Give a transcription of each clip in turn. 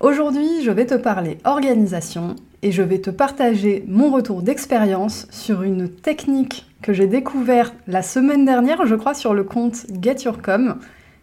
Aujourd'hui, je vais te parler organisation et je vais te partager mon retour d'expérience sur une technique que j'ai découverte la semaine dernière, je crois, sur le compte Get Your Com.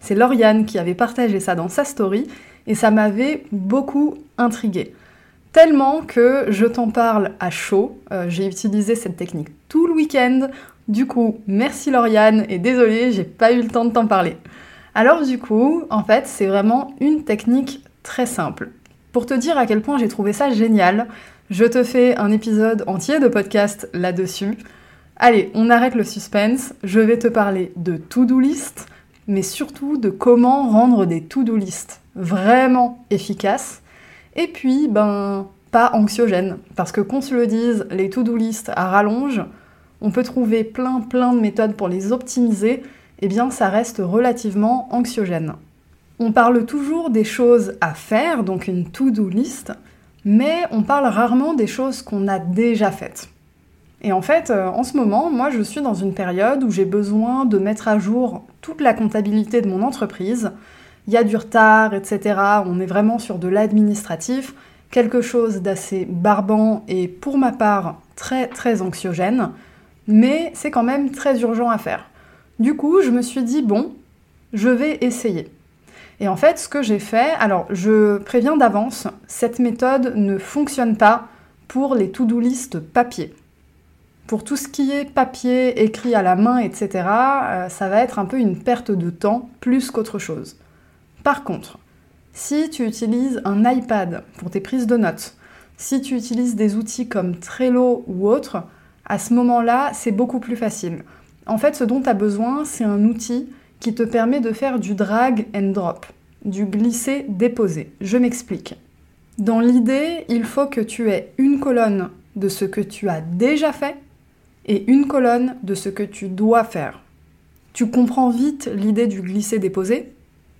C'est Lauriane qui avait partagé ça dans sa story et ça m'avait beaucoup intriguée. Tellement que je t'en parle à chaud. Euh, j'ai utilisé cette technique tout le week-end. Du coup, merci Lauriane et désolé, j'ai pas eu le temps de t'en parler. Alors du coup, en fait, c'est vraiment une technique très simple. Pour te dire à quel point j'ai trouvé ça génial, je te fais un épisode entier de podcast là-dessus. Allez, on arrête le suspense, je vais te parler de to-do list, mais surtout de comment rendre des to-do list vraiment efficaces, et puis, ben, pas anxiogènes, parce que qu'on se le dise, les to-do list à rallonge, on peut trouver plein plein de méthodes pour les optimiser, et eh bien ça reste relativement anxiogène. On parle toujours des choses à faire, donc une to-do list, mais on parle rarement des choses qu'on a déjà faites. Et en fait, euh, en ce moment, moi, je suis dans une période où j'ai besoin de mettre à jour toute la comptabilité de mon entreprise. Il y a du retard, etc. On est vraiment sur de l'administratif, quelque chose d'assez barbant et pour ma part très très anxiogène, mais c'est quand même très urgent à faire. Du coup, je me suis dit, bon, je vais essayer. Et en fait, ce que j'ai fait, alors je préviens d'avance, cette méthode ne fonctionne pas pour les to-do list papier. Pour tout ce qui est papier, écrit à la main, etc., euh, ça va être un peu une perte de temps plus qu'autre chose. Par contre, si tu utilises un iPad pour tes prises de notes, si tu utilises des outils comme Trello ou autres, à ce moment-là, c'est beaucoup plus facile. En fait, ce dont tu as besoin, c'est un outil qui te permet de faire du drag and drop, du glisser-déposer. Je m'explique. Dans l'idée, il faut que tu aies une colonne de ce que tu as déjà fait et une colonne de ce que tu dois faire. Tu comprends vite l'idée du glisser-déposer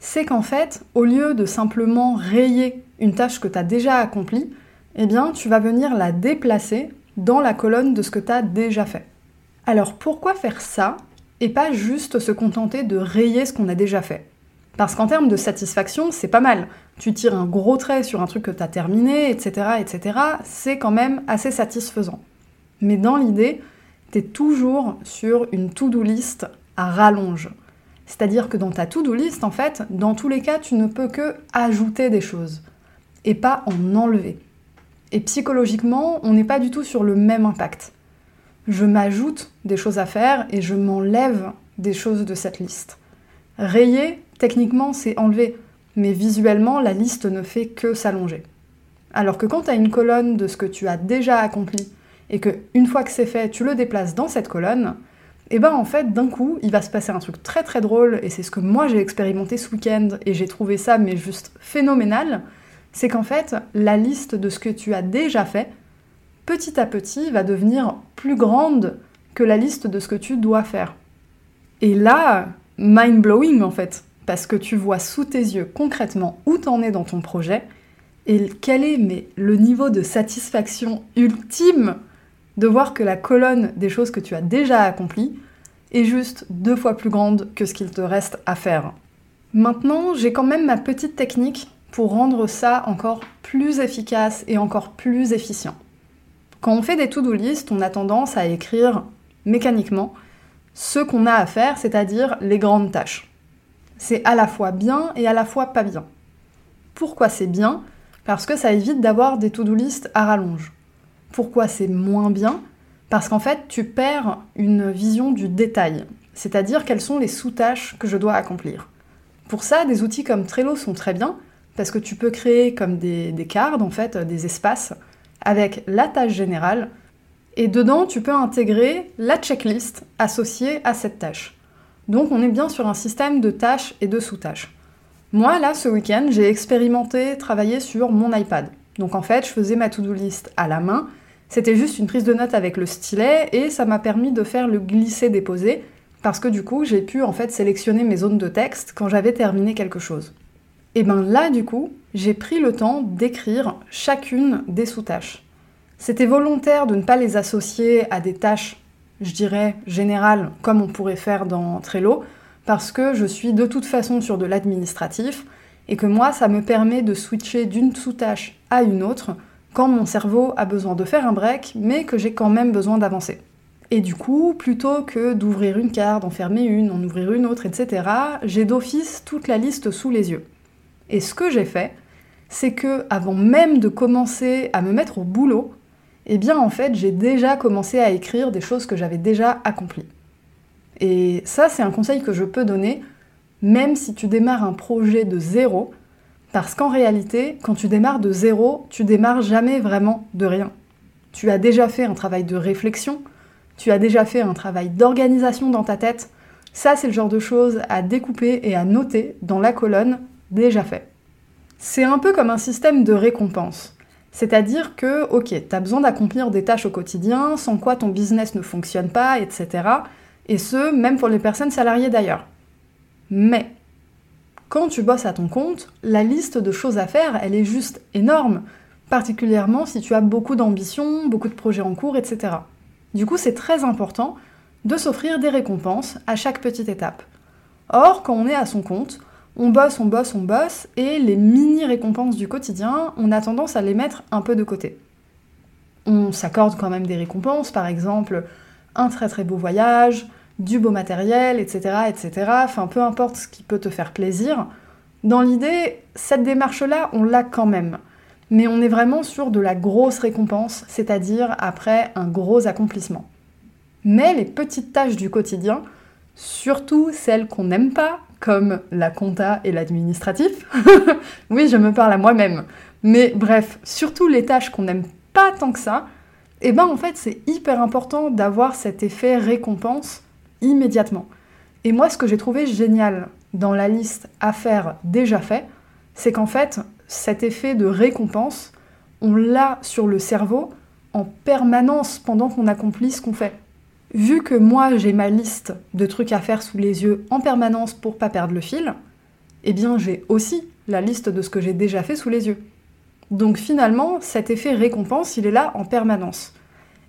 C'est qu'en fait, au lieu de simplement rayer une tâche que tu as déjà accomplie, eh bien, tu vas venir la déplacer dans la colonne de ce que tu as déjà fait. Alors pourquoi faire ça et pas juste se contenter de rayer ce qu'on a déjà fait? Parce qu'en termes de satisfaction, c'est pas mal. Tu tires un gros trait sur un truc que tu as terminé, etc., etc., c'est quand même assez satisfaisant. Mais dans l'idée, tu es toujours sur une to-do list à rallonge. C'est-à-dire que dans ta to-do list, en fait, dans tous les cas, tu ne peux que ajouter des choses et pas en enlever. Et psychologiquement, on n'est pas du tout sur le même impact je m'ajoute des choses à faire et je m'enlève des choses de cette liste. Rayer, techniquement, c'est enlever, mais visuellement, la liste ne fait que s'allonger. Alors que quand tu as une colonne de ce que tu as déjà accompli et que une fois que c'est fait, tu le déplaces dans cette colonne, et eh ben en fait, d'un coup, il va se passer un truc très très drôle et c'est ce que moi j'ai expérimenté ce week-end et j'ai trouvé ça mais juste phénoménal, c'est qu'en fait, la liste de ce que tu as déjà fait petit à petit va devenir plus grande que la liste de ce que tu dois faire. Et là, mind blowing en fait, parce que tu vois sous tes yeux concrètement où t'en es dans ton projet et quel est mais, le niveau de satisfaction ultime de voir que la colonne des choses que tu as déjà accomplies est juste deux fois plus grande que ce qu'il te reste à faire. Maintenant, j'ai quand même ma petite technique pour rendre ça encore plus efficace et encore plus efficient. Quand on fait des to-do list, on a tendance à écrire mécaniquement ce qu'on a à faire, c'est-à-dire les grandes tâches. C'est à la fois bien et à la fois pas bien. Pourquoi c'est bien? Parce que ça évite d'avoir des to-do list à rallonge. Pourquoi c'est moins bien? Parce qu'en fait, tu perds une vision du détail, c'est-à-dire quelles sont les sous-tâches que je dois accomplir. Pour ça, des outils comme Trello sont très bien, parce que tu peux créer comme des, des cards, en fait, des espaces, avec la tâche générale, et dedans tu peux intégrer la checklist associée à cette tâche. Donc on est bien sur un système de tâches et de sous-tâches. Moi là ce week-end j'ai expérimenté travailler sur mon iPad. Donc en fait, je faisais ma to-do list à la main. C'était juste une prise de notes avec le stylet et ça m'a permis de faire le glisser-déposer parce que du coup, j'ai pu en fait sélectionner mes zones de texte quand j'avais terminé quelque chose. Et ben là, du coup, j'ai pris le temps d'écrire chacune des sous-tâches. C'était volontaire de ne pas les associer à des tâches, je dirais, générales, comme on pourrait faire dans Trello, parce que je suis de toute façon sur de l'administratif, et que moi, ça me permet de switcher d'une sous-tâche à une autre quand mon cerveau a besoin de faire un break, mais que j'ai quand même besoin d'avancer. Et du coup, plutôt que d'ouvrir une carte, d'en fermer une, en ouvrir une autre, etc., j'ai d'office toute la liste sous les yeux. Et ce que j'ai fait, c'est que avant même de commencer à me mettre au boulot, eh bien en fait, j'ai déjà commencé à écrire des choses que j'avais déjà accomplies. Et ça, c'est un conseil que je peux donner, même si tu démarres un projet de zéro, parce qu'en réalité, quand tu démarres de zéro, tu démarres jamais vraiment de rien. Tu as déjà fait un travail de réflexion, tu as déjà fait un travail d'organisation dans ta tête. Ça, c'est le genre de choses à découper et à noter dans la colonne déjà fait. C'est un peu comme un système de récompense. C'est-à-dire que, ok, tu as besoin d'accomplir des tâches au quotidien, sans quoi ton business ne fonctionne pas, etc. Et ce, même pour les personnes salariées d'ailleurs. Mais, quand tu bosses à ton compte, la liste de choses à faire, elle est juste énorme, particulièrement si tu as beaucoup d'ambition, beaucoup de projets en cours, etc. Du coup, c'est très important de s'offrir des récompenses à chaque petite étape. Or, quand on est à son compte, on bosse, on bosse, on bosse, et les mini-récompenses du quotidien, on a tendance à les mettre un peu de côté. On s'accorde quand même des récompenses, par exemple un très très beau voyage, du beau matériel, etc., etc. Enfin, peu importe ce qui peut te faire plaisir. Dans l'idée, cette démarche-là, on l'a quand même. Mais on est vraiment sur de la grosse récompense, c'est-à-dire après un gros accomplissement. Mais les petites tâches du quotidien, surtout celles qu'on n'aime pas, comme la compta et l'administratif. oui, je me parle à moi-même. Mais bref, surtout les tâches qu'on n'aime pas tant que ça, eh ben en fait c'est hyper important d'avoir cet effet récompense immédiatement. Et moi ce que j'ai trouvé génial dans la liste à faire déjà fait, c'est qu'en fait cet effet de récompense, on l'a sur le cerveau en permanence pendant qu'on accomplit ce qu'on fait vu que moi j'ai ma liste de trucs à faire sous les yeux en permanence pour pas perdre le fil, eh bien j'ai aussi la liste de ce que j'ai déjà fait sous les yeux. Donc finalement, cet effet récompense, il est là en permanence.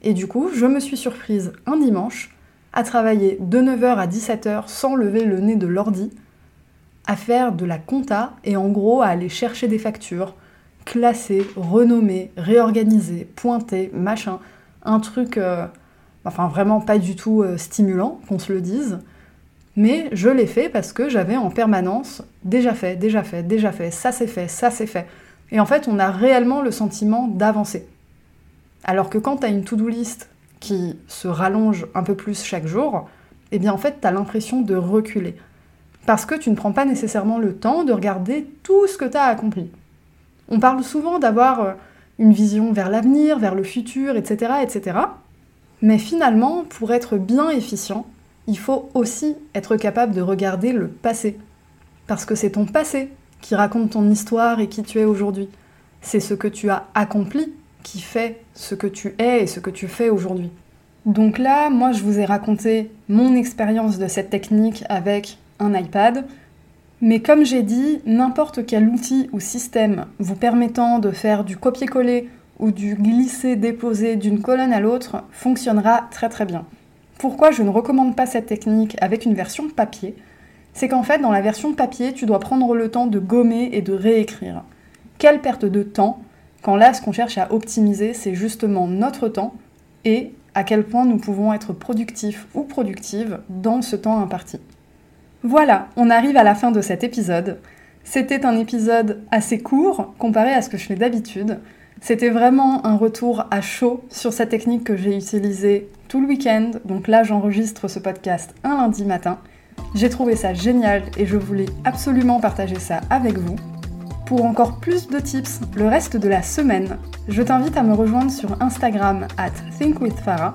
Et du coup, je me suis surprise un dimanche à travailler de 9h à 17h sans lever le nez de l'ordi, à faire de la compta et en gros à aller chercher des factures, classer, renommer, réorganiser, pointer, machin, un truc... Euh, Enfin, vraiment pas du tout euh, stimulant, qu'on se le dise. Mais je l'ai fait parce que j'avais en permanence déjà fait, déjà fait, déjà fait, ça c'est fait, ça c'est fait. Et en fait, on a réellement le sentiment d'avancer. Alors que quand tu une to-do list qui se rallonge un peu plus chaque jour, eh bien en fait, tu l'impression de reculer. Parce que tu ne prends pas nécessairement le temps de regarder tout ce que tu as accompli. On parle souvent d'avoir euh, une vision vers l'avenir, vers le futur, etc., etc. Mais finalement, pour être bien efficient, il faut aussi être capable de regarder le passé. Parce que c'est ton passé qui raconte ton histoire et qui tu es aujourd'hui. C'est ce que tu as accompli qui fait ce que tu es et ce que tu fais aujourd'hui. Donc là, moi, je vous ai raconté mon expérience de cette technique avec un iPad. Mais comme j'ai dit, n'importe quel outil ou système vous permettant de faire du copier-coller ou du glisser-déposer d'une colonne à l'autre fonctionnera très très bien. Pourquoi je ne recommande pas cette technique avec une version papier? C'est qu'en fait, dans la version papier, tu dois prendre le temps de gommer et de réécrire. Quelle perte de temps quand là, ce qu'on cherche à optimiser, c'est justement notre temps et à quel point nous pouvons être productifs ou productives dans ce temps imparti. Voilà, on arrive à la fin de cet épisode. C'était un épisode assez court comparé à ce que je fais d'habitude. C'était vraiment un retour à chaud sur cette technique que j'ai utilisée tout le week-end. Donc là, j'enregistre ce podcast un lundi matin. J'ai trouvé ça génial et je voulais absolument partager ça avec vous. Pour encore plus de tips le reste de la semaine, je t'invite à me rejoindre sur Instagram at thinkwithfarah.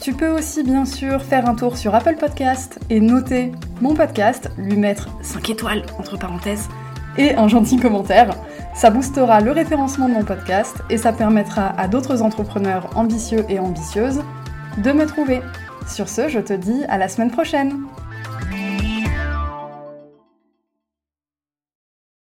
Tu peux aussi bien sûr faire un tour sur Apple Podcast et noter mon podcast, lui mettre 5 étoiles entre parenthèses et un gentil commentaire. Ça boostera le référencement de mon podcast et ça permettra à d'autres entrepreneurs ambitieux et ambitieuses de me trouver. Sur ce, je te dis à la semaine prochaine